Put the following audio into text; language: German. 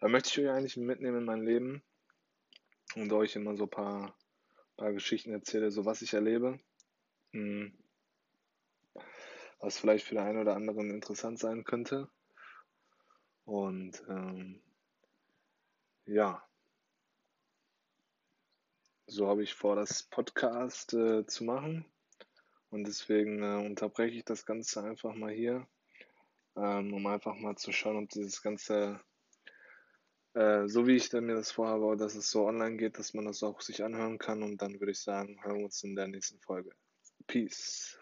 Da möchte ich euch eigentlich mitnehmen in mein Leben und euch immer so ein paar, paar Geschichten erzähle, so was ich erlebe. Hm. Was vielleicht für den einen oder anderen interessant sein könnte. Und ähm, ja, so habe ich vor, das Podcast äh, zu machen. Und deswegen äh, unterbreche ich das Ganze einfach mal hier, ähm, um einfach mal zu schauen, ob dieses Ganze, äh, so wie ich mir das vorhabe, dass es so online geht, dass man das auch sich anhören kann. Und dann würde ich sagen, hören wir uns in der nächsten Folge. Peace.